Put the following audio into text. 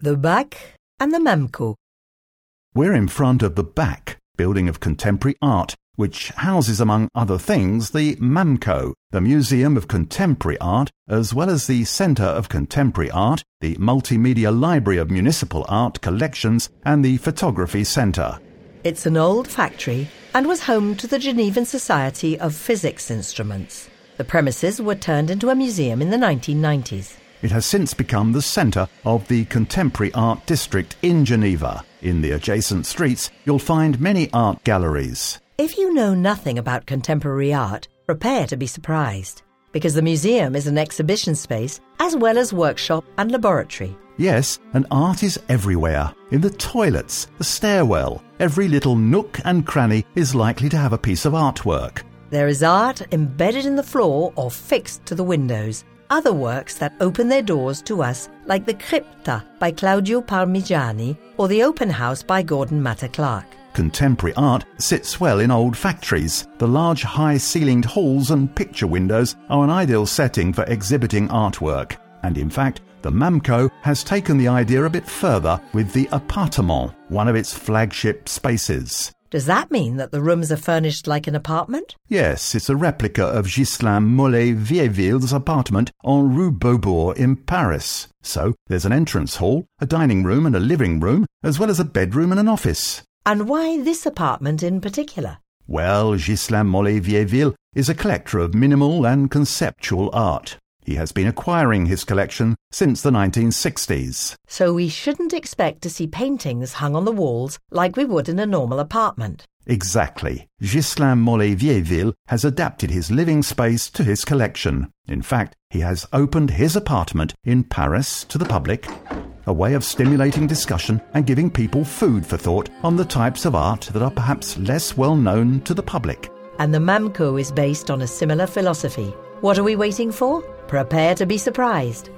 The BAC and the MAMCO. We're in front of the BAC Building of Contemporary Art, which houses, among other things, the MAMCO, the Museum of Contemporary Art, as well as the Centre of Contemporary Art, the Multimedia Library of Municipal Art Collections, and the Photography Centre. It's an old factory and was home to the Genevan Society of Physics Instruments. The premises were turned into a museum in the 1990s. It has since become the centre of the Contemporary Art District in Geneva. In the adjacent streets, you'll find many art galleries. If you know nothing about contemporary art, prepare to be surprised, because the museum is an exhibition space as well as workshop and laboratory. Yes, and art is everywhere. In the toilets, the stairwell, every little nook and cranny is likely to have a piece of artwork. There is art embedded in the floor or fixed to the windows. Other works that open their doors to us, like the Crypta by Claudio Parmiggiani or the Open House by Gordon Matta Clark. Contemporary art sits well in old factories. The large high ceilinged halls and picture windows are an ideal setting for exhibiting artwork. And in fact, the MAMCO has taken the idea a bit further with the appartement, one of its flagship spaces. Does that mean that the rooms are furnished like an apartment? Yes, it's a replica of Ghislain Mollet Viéville's apartment on Rue Beaubourg in Paris. So there's an entrance hall, a dining room and a living room, as well as a bedroom and an office. And why this apartment in particular? Well, Ghislain Mollet Viéville is a collector of minimal and conceptual art. He has been acquiring his collection since the 1960s. So we shouldn't expect to see paintings hung on the walls like we would in a normal apartment. Exactly. Ghislain Mollet Viéville has adapted his living space to his collection. In fact, he has opened his apartment in Paris to the public, a way of stimulating discussion and giving people food for thought on the types of art that are perhaps less well known to the public. And the MAMCO is based on a similar philosophy. What are we waiting for? Prepare to be surprised.